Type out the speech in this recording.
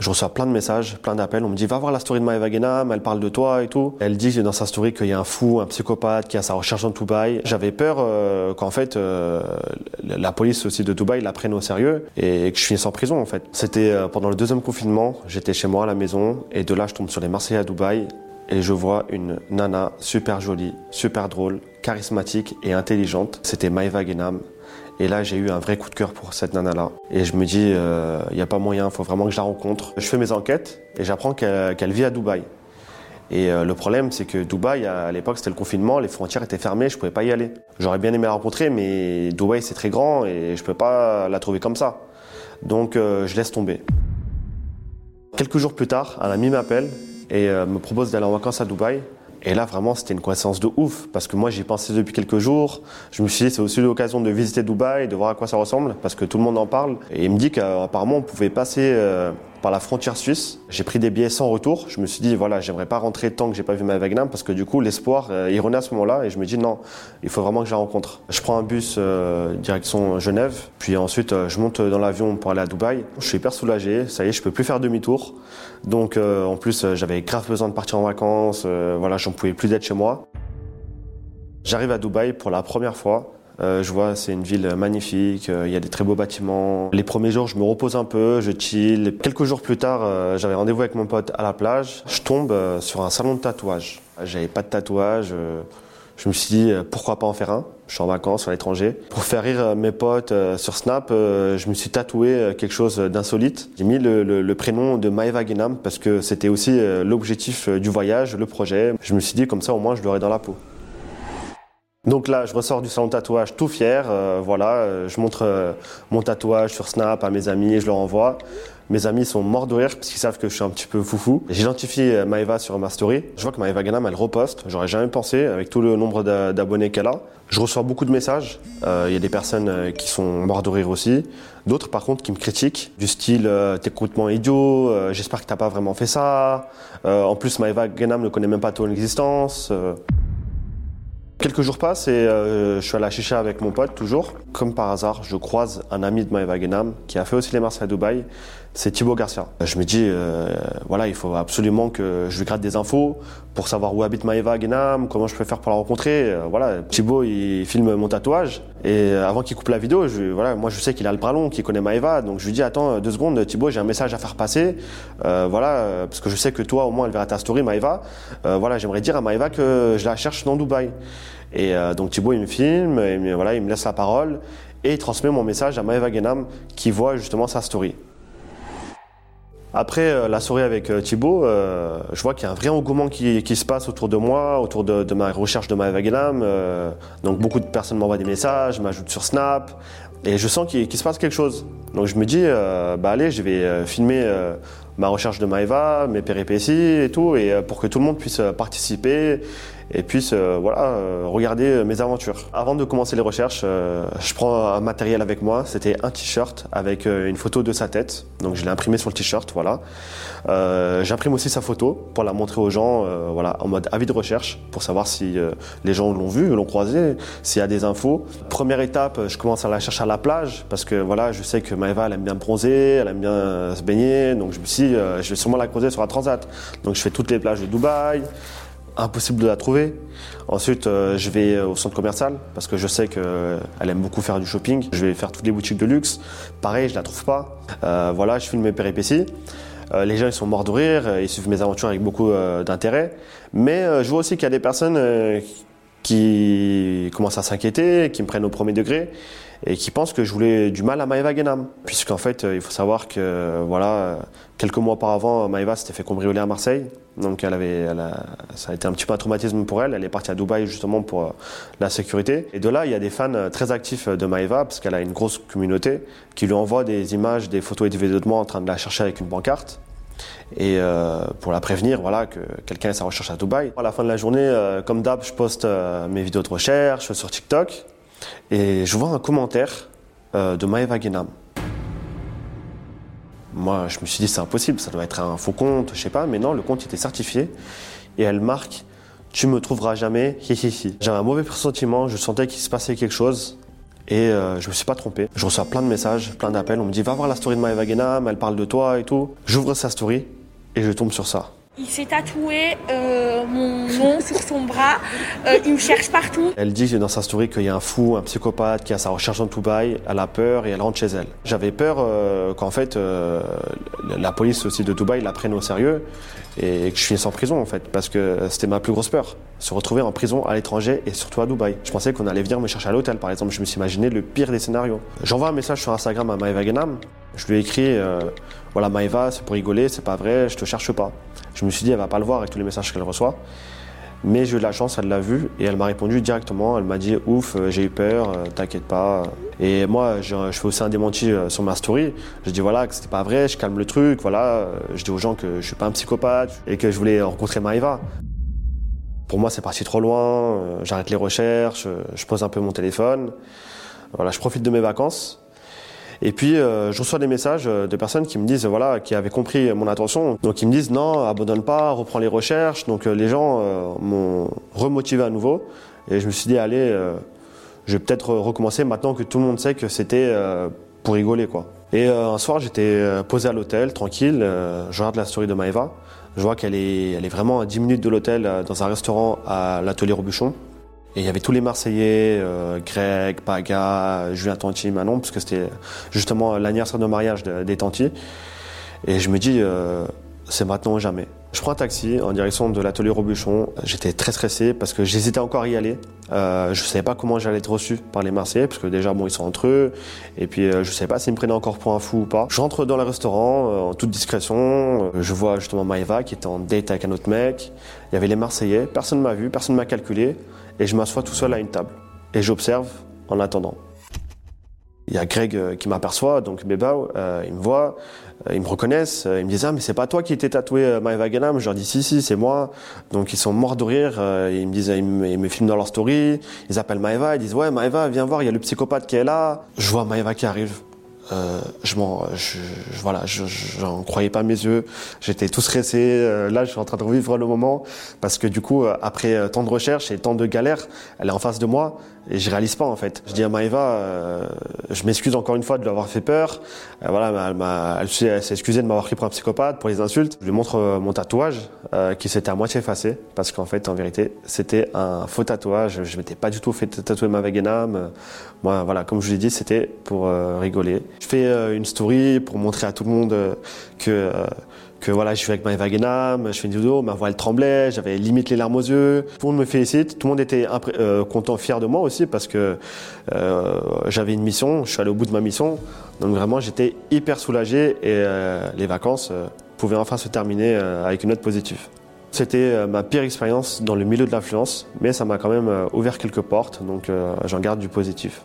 Je reçois plein de messages, plein d'appels. On me dit va voir la story de Maëva Genam, elle parle de toi et tout. Elle dit dans sa story qu'il y a un fou, un psychopathe qui a sa recherche en Dubaï. J'avais peur euh, qu'en fait euh, la police aussi de Dubaï la prenne au sérieux et que je finisse en prison en fait. C'était euh, pendant le deuxième confinement, j'étais chez moi à la maison et de là je tombe sur les Marseillais à Dubaï et je vois une nana super jolie, super drôle, charismatique et intelligente. C'était Maëva Genam. Et là, j'ai eu un vrai coup de cœur pour cette nana-là. Et je me dis, il euh, n'y a pas moyen, il faut vraiment que je la rencontre. Je fais mes enquêtes et j'apprends qu'elle vit à Dubaï. Et euh, le problème, c'est que Dubaï, à l'époque, c'était le confinement, les frontières étaient fermées, je pouvais pas y aller. J'aurais bien aimé la rencontrer, mais Dubaï, c'est très grand et je peux pas la trouver comme ça. Donc, euh, je laisse tomber. Quelques jours plus tard, un ami m'appelle et me propose d'aller en vacances à Dubaï. Et là, vraiment, c'était une coïncidence de ouf, parce que moi, j'y pensais depuis quelques jours. Je me suis dit, c'est aussi l'occasion de visiter Dubaï, de voir à quoi ça ressemble, parce que tout le monde en parle. Et il me dit qu'apparemment, on pouvait passer euh, par la frontière suisse. J'ai pris des billets sans retour. Je me suis dit, voilà, j'aimerais pas rentrer tant que j'ai pas vu ma Wagnam parce que du coup, l'espoir, euh, il renaît à ce moment-là et je me dis, non, il faut vraiment que je la rencontre. Je prends un bus euh, direction Genève, puis ensuite, euh, je monte dans l'avion pour aller à Dubaï. Je suis hyper soulagé. Ça y est, je peux plus faire demi-tour. Donc, en plus, j'avais grave besoin de partir en vacances. voilà, j'en pouvais plus d'être chez moi. J'arrive à Dubaï pour la première fois. Euh, je vois, c'est une ville magnifique, euh, il y a des très beaux bâtiments. Les premiers jours, je me repose un peu, je chill. Quelques jours plus tard, euh, j'avais rendez-vous avec mon pote à la plage. Je tombe sur un salon de tatouage. J'avais pas de tatouage. je me suis dit, pourquoi pas en faire un? Je suis en vacances à l'étranger. Pour faire rire mes potes sur Snap, je me suis tatoué quelque chose d'insolite. J'ai mis le, prénom de Maeva Genam parce que c'était aussi l'objectif du voyage, le projet. Je me suis dit, comme ça, au moins, je l'aurai dans la peau. Donc là, je ressors du salon de tatouage tout fier. Euh, voilà, euh, je montre euh, mon tatouage sur Snap à mes amis je leur envoie. Mes amis sont morts de rire parce qu'ils savent que je suis un petit peu foufou. J'identifie Maeva sur ma story. Je vois que Maeva Ganam, elle reposte. J'aurais jamais pensé avec tout le nombre d'abonnés qu'elle a. Je reçois beaucoup de messages. Il y a des personnes qui sont morts de rire aussi. D'autres, par contre, qui me critiquent du style t'es complètement idiot. J'espère que t'as pas vraiment fait ça. en plus, Maeva Ganam ne connaît même pas ton existence. Quelques jours passent et euh, je suis à la chicha avec mon pote toujours. Comme par hasard, je croise un ami de Maëva Genam qui a fait aussi les Marseillais à Dubaï. C'est Thibaut Garcia. Je me dis, euh, voilà, il faut absolument que je lui gratte des infos pour savoir où habite Maëva Genam, comment je peux faire pour la rencontrer. Euh, voilà, Thibaut, il filme mon tatouage et avant qu'il coupe la vidéo, je, voilà, moi je sais qu'il a le bras long, qu'il connaît Maëva, donc je lui dis, attends deux secondes, Thibaut, j'ai un message à faire passer. voilà, parce que je sais que toi, au moins, elle verra ta story, Maëva. voilà, j'aimerais dire à Maëva que je la cherche dans Dubaï. Et euh, donc Thibaut, il me filme, et, voilà, il me laisse la parole et il transmet mon message à Maëva Genam qui voit justement sa story. Après euh, la soirée avec euh, Thibaut, je vois qu'il y a un vrai engouement qui, se passe autour de moi, autour de, ma recherche de Maëva Genam. donc beaucoup de personnes m'envoient des messages, m'ajoutent sur Snap, et je sens qu'il se passe quelque chose. Donc je me dis, bah allez, je vais filmer ma recherche de Maëva, mes péripéties et tout, et pour que tout le monde puisse participer et puis euh, voilà, euh, regarder euh, mes aventures. Avant de commencer les recherches, je prends un matériel avec moi. C'était un t-shirt avec une photo de sa tête. Donc je l'ai imprimé sur le t-shirt, voilà. J'imprime aussi sa photo pour la montrer aux gens, voilà, en mode avis de recherche, pour savoir si les gens l'ont vu, l'ont croisé, s'il y a des infos. Première étape, je commence à la chercher à la plage parce que voilà, je sais que Maëva elle aime bien bronzer, elle aime bien se baigner, donc je me suis, je vais sûrement la croiser sur la transat. Donc je fais toutes les plages de Dubaï impossible de la trouver. Ensuite, euh, je vais au centre commercial parce que je sais qu'elle euh, aime beaucoup faire du shopping. Je vais faire toutes les boutiques de luxe. Pareil, je la trouve pas. Euh, voilà, je filme mes péripéties. les gens ils sont morts de rire, ils suivent mes aventures avec beaucoup d'intérêt. Mais je vois aussi qu'il y a des personnes qui commencent à s'inquiéter, qui me prennent au premier degré et qui pensent que je voulais du mal à Maëva Genam. Puisqu'en fait, il faut savoir que voilà, quelques mois auparavant, Maëva s'était fait cambrioler à Marseille. Donc elle avait, ça a été un petit peu un traumatisme pour elle. Elle est partie à Dubaï justement pour euh, la sécurité. Et de là, il y a des fans euh, très actifs de Maëva parce qu'elle a une grosse communauté qui lui envoie des images, des photos et des vidéos de moi en train de la chercher avec une pancarte et euh, pour la prévenir voilà que quelqu'un est sa recherche à Dubaï. À la fin de la journée, comme d'hab, je poste mes vidéos de recherche sur TikTok et je vois un commentaire de Maeva Genam. Moi, je me suis dit c'est impossible, ça doit être un faux compte, je sais pas, mais non, le compte était certifié et elle marque tu me trouveras jamais, J'avais un mauvais pressentiment, je sentais qu'il se passait quelque chose Et euh, je me suis pas trompé. Je reçois plein de messages, plein d'appels. On me dit va voir la story de Maëva Genam, elle parle de toi et tout. J'ouvre sa story et je tombe sur ça. Il s'est tatoué mon nom sur son bras. Euh, il me cherche partout. Elle dit dans sa story qu'il y a un fou, un psychopathe qui a sa recherche dans Dubaï. Elle a peur et elle rentre chez elle. J'avais peur euh, qu'en fait euh, la police aussi de Dubaï la prenne au sérieux et que je finisse en prison en fait parce que c'était ma plus grosse peur. Se retrouver en prison à l'étranger et surtout à Dubaï. Je pensais qu'on allait venir me chercher à l'hôtel par exemple. Je me suis imaginé le pire des scénarios. J'envoie un message sur Instagram à Maëva Genam. Je lui ai écrit voilà Maëva, c'est pour rigoler, c'est pas vrai, je te cherche pas. Je me suis dit elle va pas le voir avec tous les messages qu'elle reçoit. Mais j'ai eu de la chance, elle l'a vu et elle m'a répondu directement. Elle m'a dit ouf, euh, j'ai eu peur, euh, t'inquiète pas. Et moi, je, fais aussi un démenti euh, sur ma story. Je dis voilà que c'était pas vrai, je calme le truc, voilà. Je dis aux gens que je suis pas un psychopathe et que je voulais rencontrer Maëva. Pour moi, c'est parti trop loin. J'arrête les recherches, je pose un peu mon téléphone. Voilà, je profite de mes vacances. Et puis, euh, je reçois des messages euh, de personnes qui me disent, voilà, qui avaient compris mon intention. Donc, ils me disent, non, abandonne pas, reprends les recherches. Donc, euh, les gens m'ont remotivé à nouveau. Et je me suis dit, allez, je vais peut-être recommencer maintenant que tout le monde sait que c'était pour rigoler, quoi. Et un soir, j'étais posé à l'hôtel, tranquille. je regarde la story de Maëva. Je vois qu'elle est, elle est vraiment à 10 minutes de l'hôtel, dans un restaurant à l'atelier Robuchon. Et il y avait tous les Marseillais, euh, Greg, Paga, Julien Tanti, Manon, parce que c'était justement l'anniversaire de mariage de- des Tanti. Et je me dis, euh, c'est maintenant ou jamais. Je prends un taxi en direction de l'atelier Robuchon. J'étais très stressé parce que j'hésitais encore à y aller. Euh, je savais pas comment j'allais être reçu par les Marseillais, parce que déjà, bon, ils sont entre eux. Et puis, euh, je savais pas s'ils me prenaient encore pour un fou ou pas. J'entre dans le restaurant en toute discrétion. Je vois justement Maëva qui était en date avec un autre mec. Il y avait les Marseillais. Personne m'a vu, personne m'a calculé. Et je m'assois tout seul à une table. Et j'observe en attendant. Il y a Greg euh, qui m'aperçoit, donc Bebao, euh, il me voit, euh, ils me reconnaissent, euh, ils me disent ah mais c'est pas toi qui étais tatoué Maëva Ganam, je leur dis si si c'est moi, donc ils sont morts de rire, ils me disent ils me, filment dans leur story, ils appellent Maëva, ils disent ouais Maëva viens voir, il y a le psychopathe qui est là, je vois Maëva qui arrive, euh, je m'en, je, voilà, je, je- j'en croyais pas mes yeux. J'étais tout stressé. Euh, là, je suis en train de revivre le moment parce que du coup, euh, après euh, tant de recherches et tant de galères, elle est en face de moi et je réalise pas en fait. Je dis à Maëva, euh, je m'excuse encore une fois de lui avoir fait peur. Voilà, elle, m'a, elle, s'est- excusée de m'avoir pris pour un psychopathe, pour les insultes. Je lui montre mon tatouage qui s'était à moitié effacé parce qu'en fait, en vérité, c'était un faux tatouage. Je m'étais pas du tout fait tatouer ma Veganam. Moi, voilà, comme je vous l'ai dit, c'était pour rigoler. Je fais euh, une story pour montrer à tout le monde euh, que euh, que voilà, je suis avec Maëva Genam, je fais une vidéo, ma voix elle tremblait, j'avais limite les larmes aux yeux. Tout le monde me félicite, tout le monde était content, fier de moi aussi parce que j'avais une mission, je suis allé au bout de ma mission. Donc vraiment, j'étais hyper soulagé et les vacances pouvaient enfin se terminer avec une note positive. C'était ma pire expérience dans le milieu de l'influence, mais ça m'a quand même ouvert quelques portes, donc j'en garde du positif.